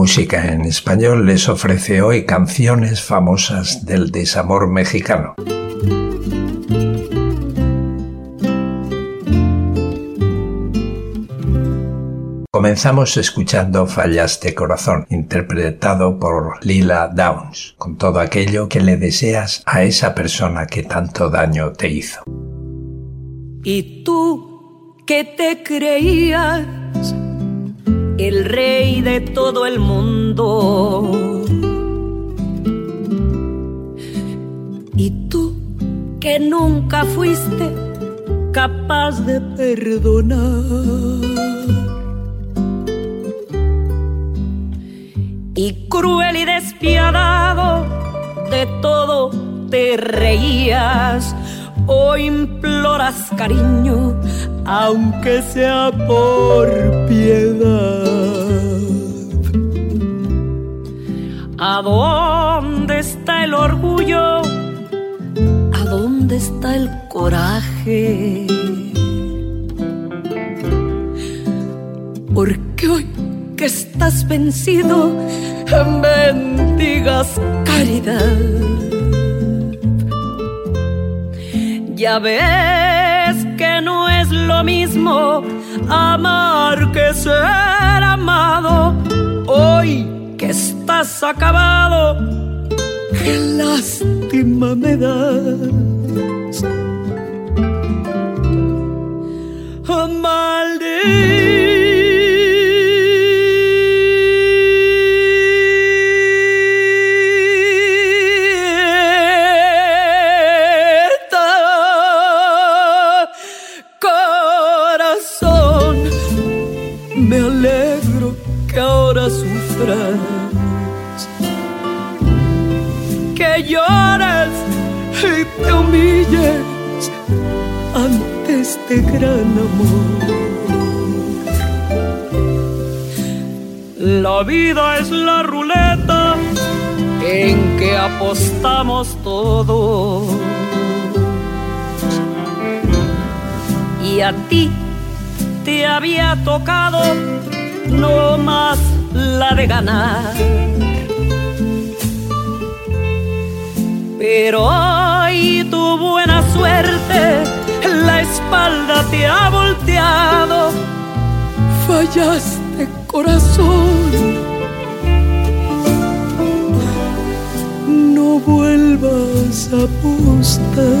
Música en Español les ofrece hoy canciones famosas del desamor mexicano. Comenzamos escuchando Fallaste Corazón, interpretado por Lila Downs, con todo aquello que le deseas a esa persona que tanto daño te hizo. Y tú que te creías el rey de todo el mundo. Y tú que nunca fuiste capaz de perdonar y cruel y despiadado de todo te reías o imploras cariño, aunque sea por piedad. ¿A dónde está el orgullo? ¿A dónde está el coraje? Porque hoy que estás vencido, bendigas caridad. Ya ves que no es lo mismo amar que ser amado. Hoy que estás acabado, qué lástima me das. Maldito este gran amor. La vida es la ruleta en que apostamos todo. Y a ti te había tocado no más la de ganar. Pero hoy tu buena suerte la espalda te ha volteado, fallaste corazón. No vuelvas a apostar.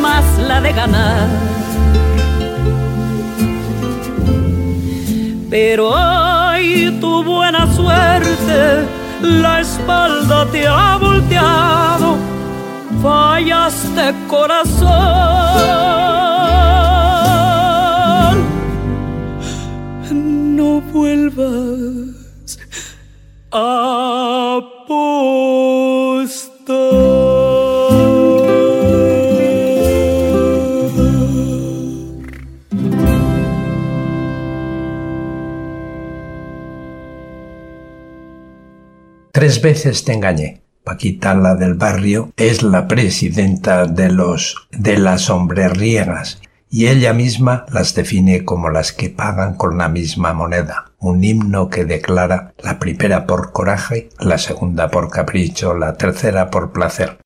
más la de ganar. Pero hoy tu buena suerte la espalda te ha volteado, fallaste corazón. Tres veces te engañé. Paquita, la del barrio, es la presidenta de los de las sombreriegas y ella misma las define como las que pagan con la misma moneda. un himno que declara la primera por coraje, la segunda por capricho, la tercera por placer.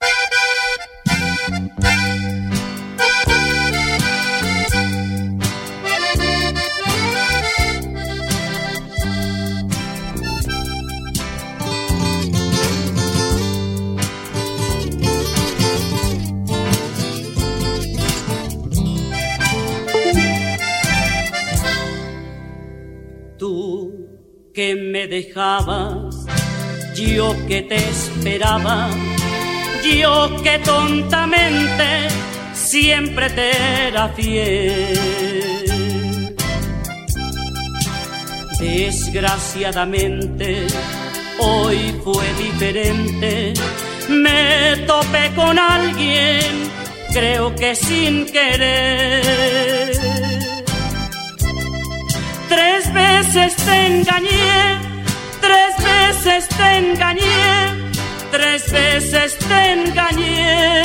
Me dejabas, yo que te esperaba, yo que tontamente siempre te era fiel. Desgraciadamente, hoy fue diferente, me topé con alguien, creo que sin querer veces te engañé, tres veces te engañé, tres veces te engañé.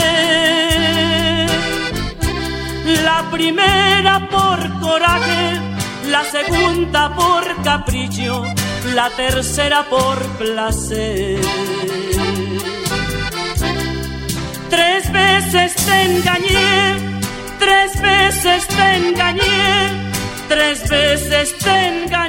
La primera por coraje, la segunda por capricho, la tercera por placer. Tres veces te engañé, tres veces te engañé tres veces te engañé.